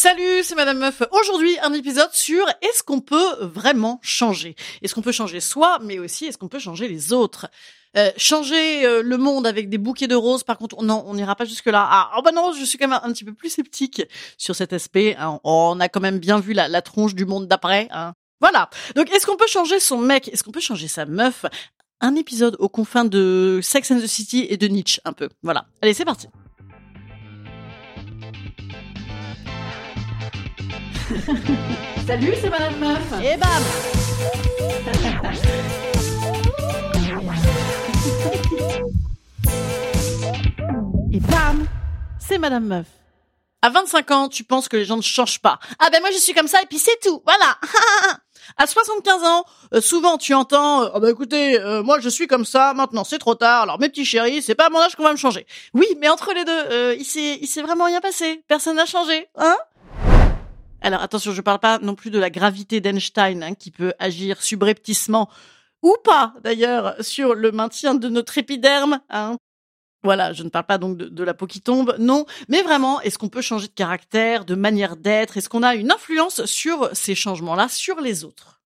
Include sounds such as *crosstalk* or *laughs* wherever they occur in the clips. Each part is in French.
Salut, c'est Madame Meuf. Aujourd'hui, un épisode sur est-ce qu'on peut vraiment changer? Est-ce qu'on peut changer soi, mais aussi est-ce qu'on peut changer les autres? Euh, changer euh, le monde avec des bouquets de roses, par contre, non, on n'ira pas jusque-là. Ah, oh bah non, je suis quand même un, petit peu plus sceptique sur cet aspect. Hein. on a quand même bien vu la, la tronche du monde d'après. Hein. Voilà. Donc, est-ce qu'on peut changer son mec? Est-ce qu'on peut changer sa meuf? Un épisode aux confins de Sex and the City et de Nietzsche, un peu. Voilà. Allez, c'est parti. *laughs* Salut, c'est Madame Meuf. Et bam *laughs* Et bam C'est Madame Meuf. À 25 ans, tu penses que les gens ne changent pas. Ah ben moi je suis comme ça et puis c'est tout. Voilà. *laughs* à 75 ans, euh, souvent tu entends euh, "Ah bah écoutez, euh, moi je suis comme ça, maintenant c'est trop tard. Alors mes petits chéris, c'est pas à mon âge qu'on va me changer." Oui, mais entre les deux, il s'est il s'est vraiment rien passé. Personne n'a changé, hein? Alors attention, je parle pas non plus de la gravité d'Einstein hein, qui peut agir subrepticement ou pas d'ailleurs sur le maintien de notre épiderme. Hein. Voilà, je ne parle pas donc de, la peau qui tombe, non, mais vraiment, est-ce qu'on peut changer de caractère, de manière d'être? Est-ce qu'on a une influence sur ces changements-là, sur les autres?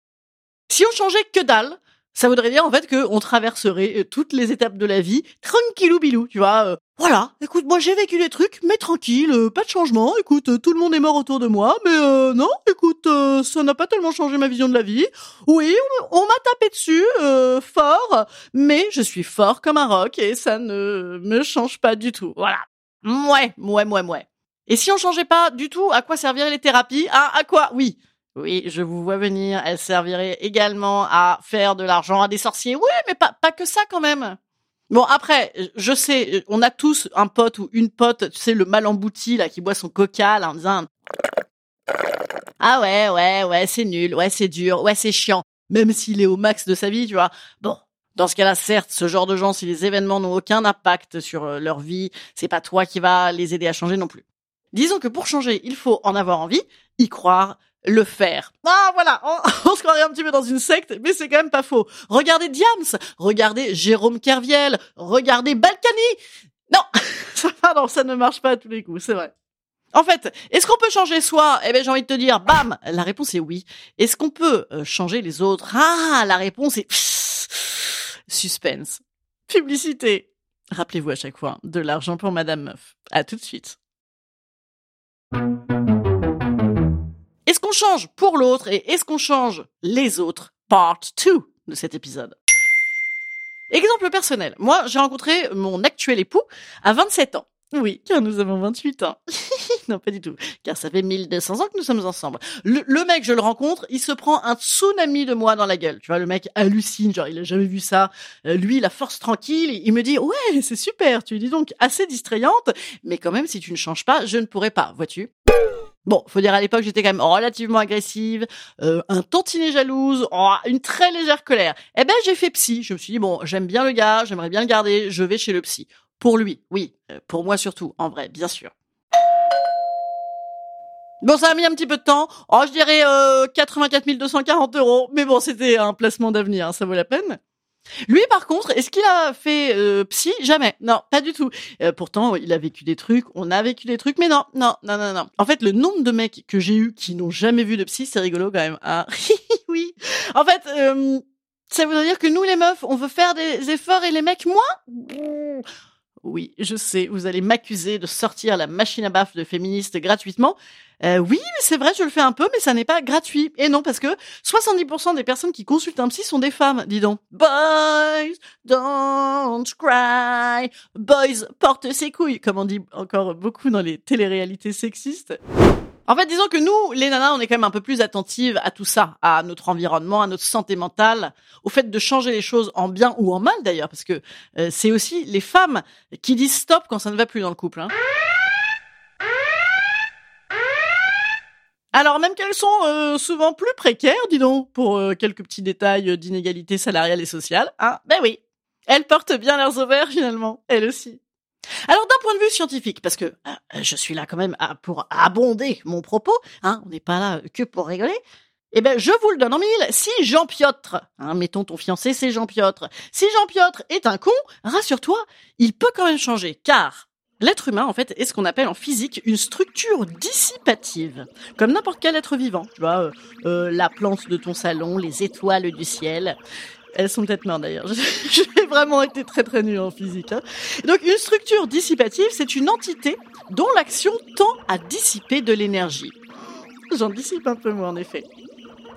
Si on changeait que dalle, ça voudrait dire en fait qu'on traverserait euh, toutes les étapes de la vie tranquillou bilou, tu vois. Euh, voilà, écoute, moi j'ai vécu des trucs, mais tranquille, euh, pas de changement. Écoute, tout le monde est mort autour de moi, mais non, écoute, ça n'a pas tellement changé ma vision de la vie. Oui, on, m'a tapé dessus, fort, mais je suis fort comme un roc et ça ne me change pas du tout. Voilà. Mouais, mouais, mouais, mouais. Et si on changeait pas du tout, à quoi serviraient les thérapies? Ah, à quoi? Oui, oui, je vous vois venir. Elle servirait également à faire de l'argent à des sorciers. Oui, mais pas, pas que ça quand même. Bon, après, je sais, on a tous un pote ou une pote, tu sais, le mal embouti, là, qui boit son coca, là, en disant, ah ouais, ouais, ouais, c'est nul, ouais, c'est dur, ouais, c'est chiant. Même s'il est au max de sa vie, tu vois. Bon. Dans ce cas-là, certes, ce genre de gens, si les événements n'ont aucun impact sur euh, leur vie, c'est pas toi qui va les aider à changer non plus. Disons que pour changer, il faut en avoir envie, y croire, le faire. Ah voilà, *laughs* on, se croirait un petit peu dans une secte, mais c'est quand même pas faux. Regardez Diams, regardez Jérôme Kerviel, regardez Balkany. Non, *laughs* ça, ça ne marche pas à tous les coups, c'est vrai. En fait, est-ce qu'on peut changer soi? Eh ben, j'ai envie de te dire, bam, la réponse est oui. Est-ce qu'on peut euh, changer les autres? Ah, la réponse est suspense. Publicité. Rappelez-vous à chaque fois, de l'argent pour Madame Meuf. À tout de suite. Qu'on change pour l'autre et est-ce qu'on change les autres? Part 2 de cet épisode. Exemple personnel. Moi, j'ai rencontré mon actuel époux à 27 ans. Oui, car nous avons 28 ans. *laughs* non, pas du tout. Car ça fait 1200 ans que nous sommes ensemble. Le, mec, je le rencontre, il se prend un tsunami de moi dans la gueule. Tu vois, le mec hallucine, genre, il a jamais vu ça. Euh, lui, la force tranquille, il me dit, ouais, c'est super, tu dis donc assez distrayante, mais quand même, si tu ne changes pas, je ne pourrai pas, vois-tu Bon, faut dire à l'époque, j'étais quand même relativement agressive, euh, un tantinet jalouse, oh, une très légère colère. Eh ben, j'ai fait psy. Je me suis dit bon, j'aime bien le gars, j'aimerais bien le garder, je vais chez le psy. Pour lui, oui, euh, pour moi surtout, en vrai, bien sûr. Bon, ça a mis un petit peu de temps. Oh, je dirais euh, 84 240 euros. Mais bon, c'était un placement d'avenir, hein, ça vaut la peine. Lui, par contre, est-ce qu'il a fait euh, psy? Jamais. Non, pas du tout. Euh, pourtant, il a vécu des trucs, on a vécu des trucs, mais non, non, non, non, non. En fait, le nombre de mecs que j'ai eu qui n'ont jamais vu de psy, c'est rigolo quand même. Ah, *laughs* oui. En fait, euh, ça veut dire que nous, les meufs, on veut faire des efforts et les mecs, moins? Oui, je sais, vous allez m'accuser de sortir la machine à baffe de féministe gratuitement. Euh, oui, mais c'est vrai, je le fais un peu, mais ça n'est pas gratuit. Et non, parce que 70% des personnes qui consultent un psy sont des femmes, dis donc. Boys, don't cry. Boys, portent ses couilles, comme on dit encore beaucoup dans les téléréalités sexistes. En fait, disons que nous, les nanas, on est quand même un peu plus attentives à tout ça, à notre environnement, à notre santé mentale, au fait de changer les choses en bien ou en mal d'ailleurs, parce que euh, c'est aussi les femmes qui disent stop quand ça ne va plus dans le couple. Hein. Alors même qu'elles sont euh, souvent plus précaires, dis donc, pour euh, quelques petits détails d'inégalité salariale et sociale. Hein ben oui, elles portent bien leurs ovaires finalement, elles aussi. Alors d'un point de vue scientifique, parce que euh, je suis là quand même pour abonder mon propos, hein, on n'est pas là que pour rigoler. Eh ben, je vous le donne en mille. Si Jean Piotre, hein, mettons ton fiancé, c'est Jean Piotre. Si Jean Piotre est un con, rassure-toi, il peut quand même changer, car L'être humain, en fait, est ce qu'on appelle en physique une structure dissipative, comme n'importe quel être vivant. Tu vois, euh, euh, la plante de ton salon, les étoiles du ciel. Elles sont peut-être mortes d'ailleurs. *laughs* J'ai vraiment été très très nulle en physique. Hein. Donc une structure dissipative, c'est une entité dont l'action tend à dissiper de l'énergie. J'en dissipe un peu moi en effet.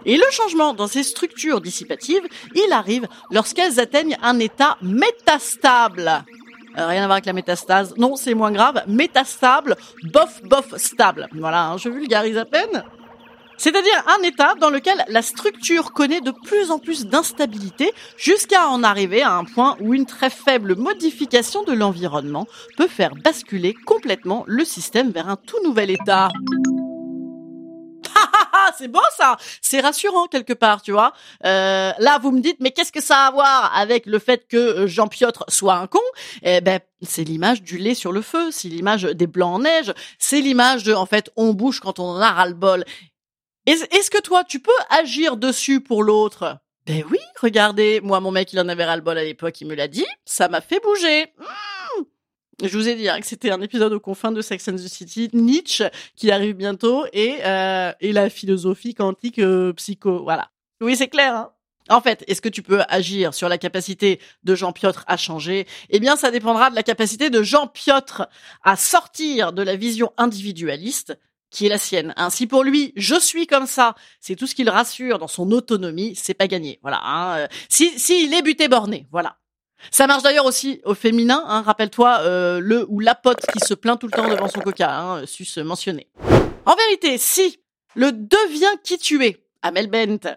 Et le changement dans ces structures dissipatives, il arrive lorsqu'elles atteignent un état métastable. Euh, rien à voir avec la métastase. Non, c'est moins grave. Métastable, bof, bof, stable. Voilà, hein, je vulgarise à peine. C'est-à-dire un état dans lequel la structure connaît de plus en plus d'instabilité jusqu'à en arriver à un point où une très faible modification de l'environnement peut faire basculer complètement le système vers un tout nouvel état. c'est beau ça, c'est rassurant quelque part, tu vois. Euh, là, vous me dites, mais qu'est-ce que ça a à voir avec le fait que euh, Jean Piotre soit un con? Eh ben, c'est l'image du lait sur le feu, c'est l'image des blancs en neige, c'est l'image de, en fait, on bouge quand on a ras le bol. Est-ce que toi, tu peux agir dessus pour l'autre? Ben oui, regardez, moi, mon mec, il en avait ras le bol à l'époque, il me l'a dit, ça m'a fait bouger. Mmh. Je vous ai dit hein, que c'était un épisode aux confins de Sex and the City, Nietzsche qui arrive bientôt et euh, et la philosophie quantique euh, psycho. Voilà. Oui, c'est clair. Hein en fait, est-ce que tu peux agir sur la capacité de Jean Piotre à changer? Eh bien, ça dépendra de la capacité de Jean Piotre à sortir de la vision individualiste qui est la sienne. Hein. Si pour lui, je suis comme ça, c'est tout ce qu'il rassure dans son autonomie, c'est pas gagné. Voilà. Hein. Si, si il est buté borné, voilà. Ça marche d'ailleurs aussi au féminin. Hein, Rappelle-toi euh, le ou la pote qui se plaint tout le temps devant son coca, hein, sus mentionné. En vérité, si le devient qui tu es, Amel Bent.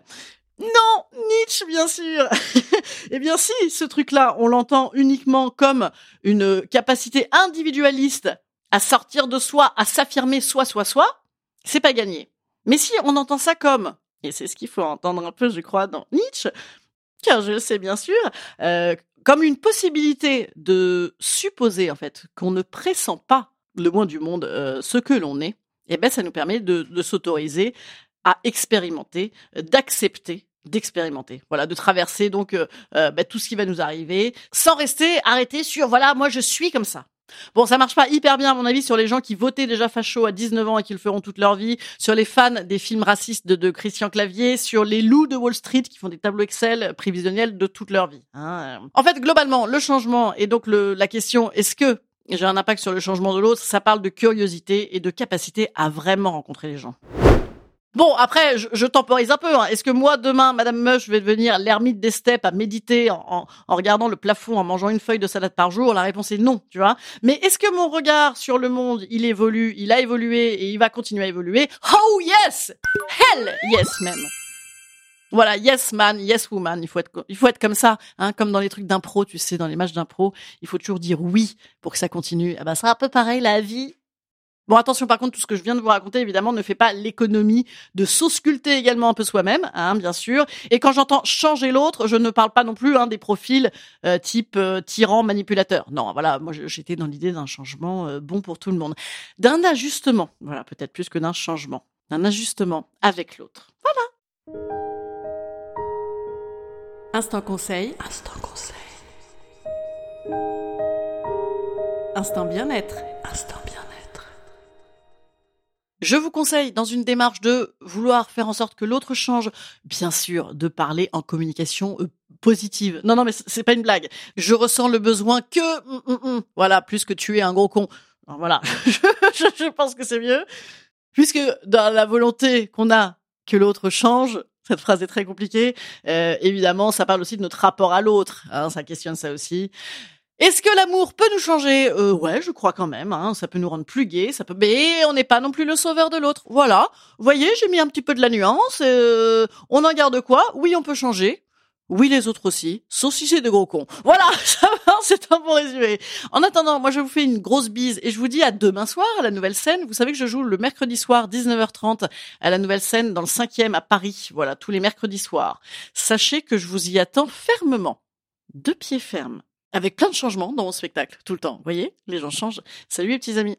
Non, Nietzsche, bien sûr. *laughs* eh bien, si ce truc-là, on l'entend uniquement comme une capacité individualiste à sortir de soi, à s'affirmer soi, soi, soi, c'est pas gagné. Mais si on entend ça comme, et c'est ce qu'il faut entendre un peu, je crois, dans Nietzsche, car je le sais bien sûr, euh, comme une possibilité de supposer en fait qu'on ne pressent pas le moins du monde euh, ce que l'on est, eh ben ça nous permet de, s'autoriser à expérimenter, d'accepter d'expérimenter, voilà, de traverser donc euh, ben, tout ce qui va nous arriver, sans rester arrêté sur voilà moi je suis comme ça. Bon, ça marche pas hyper bien à mon avis sur les gens qui votaient déjà facho à 19 ans et qui le feront toute leur vie, sur les fans des films racistes de, Christian Clavier, sur les loups de Wall Street qui font des tableaux Excel prévisionnels de toute leur vie. Hein. En fait, globalement, le changement et donc le, la question est-ce que j'ai un impact sur le changement de l'autre, ça parle de curiosité et de capacité à vraiment rencontrer les gens. Bon, après, je, temporise un peu. Hein. Est-ce que moi, demain, Madame Mush, je vais devenir l'ermite des steppes à méditer en, regardant le plafond, en mangeant une feuille de salade par jour? La réponse est non, tu vois. Mais est-ce que mon regard sur le monde, il évolue, il a évolué et il va continuer à évoluer? Oh yes Hell yes, même voilà, yes man, yes woman, il faut être, il faut être comme ça, hein, comme dans les trucs d'impro, tu sais, dans les matchs d'impro, il faut toujours dire oui pour que ça continue. Ah bah, c'est un peu pareil la vie. Bon, attention, par contre, tout ce que je viens de vous raconter, évidemment, ne fait pas l'économie de s'ausculter également un peu soi-même, hein, bien sûr. Et quand j'entends changer l'autre, je ne parle pas non plus hein, des profils euh, type euh, tyran, manipulateur. Non, voilà, moi j'étais dans l'idée d'un changement euh, bon pour tout le monde, d'un ajustement. Voilà, peut-être plus que d'un changement, d'un ajustement avec l'autre. Voilà. Instant conseil. Instant conseil. Instant bien-être. Instant bien-être. Je vous conseille, dans une démarche de vouloir faire en sorte que l'autre change, bien sûr, de parler en communication euh, positive. Non, non, mais c'est pas une blague. Je ressens le besoin que, mm, mm, mm. voilà, plus que tu es un gros con. voilà, *laughs* je, pense que c'est mieux. Puisque dans la volonté qu'on a que l'autre change, cette phrase est très compliquée. Euh, évidemment, ça parle aussi de notre rapport à l'autre. Hein, ça questionne ça aussi. Est-ce que l'amour peut nous changer? Euh, Ouais, je crois quand même. Hein. Ça peut nous rendre plus gays, ça peut. Mais on n'est pas non plus le sauveur de l'autre. Voilà. Vous voyez, j'ai mis un petit peu de la nuance. Euh, on en garde quoi? Oui, on peut changer. Oui, les autres aussi, sauf si c'est de gros cons. Voilà, *laughs* c'est un bon résumé. En attendant, moi je vous fais une grosse bise et je vous dis à demain soir à la nouvelle scène. Vous savez que je joue le mercredi soir 19h30 à la nouvelle scène dans le 5e à Paris. Voilà, tous les mercredis soirs. Sachez que je vous y attends fermement. De pied ferme. Avec plein de changements dans mon spectacle, tout le temps. Vous voyez, les gens changent. Salut les petits amis.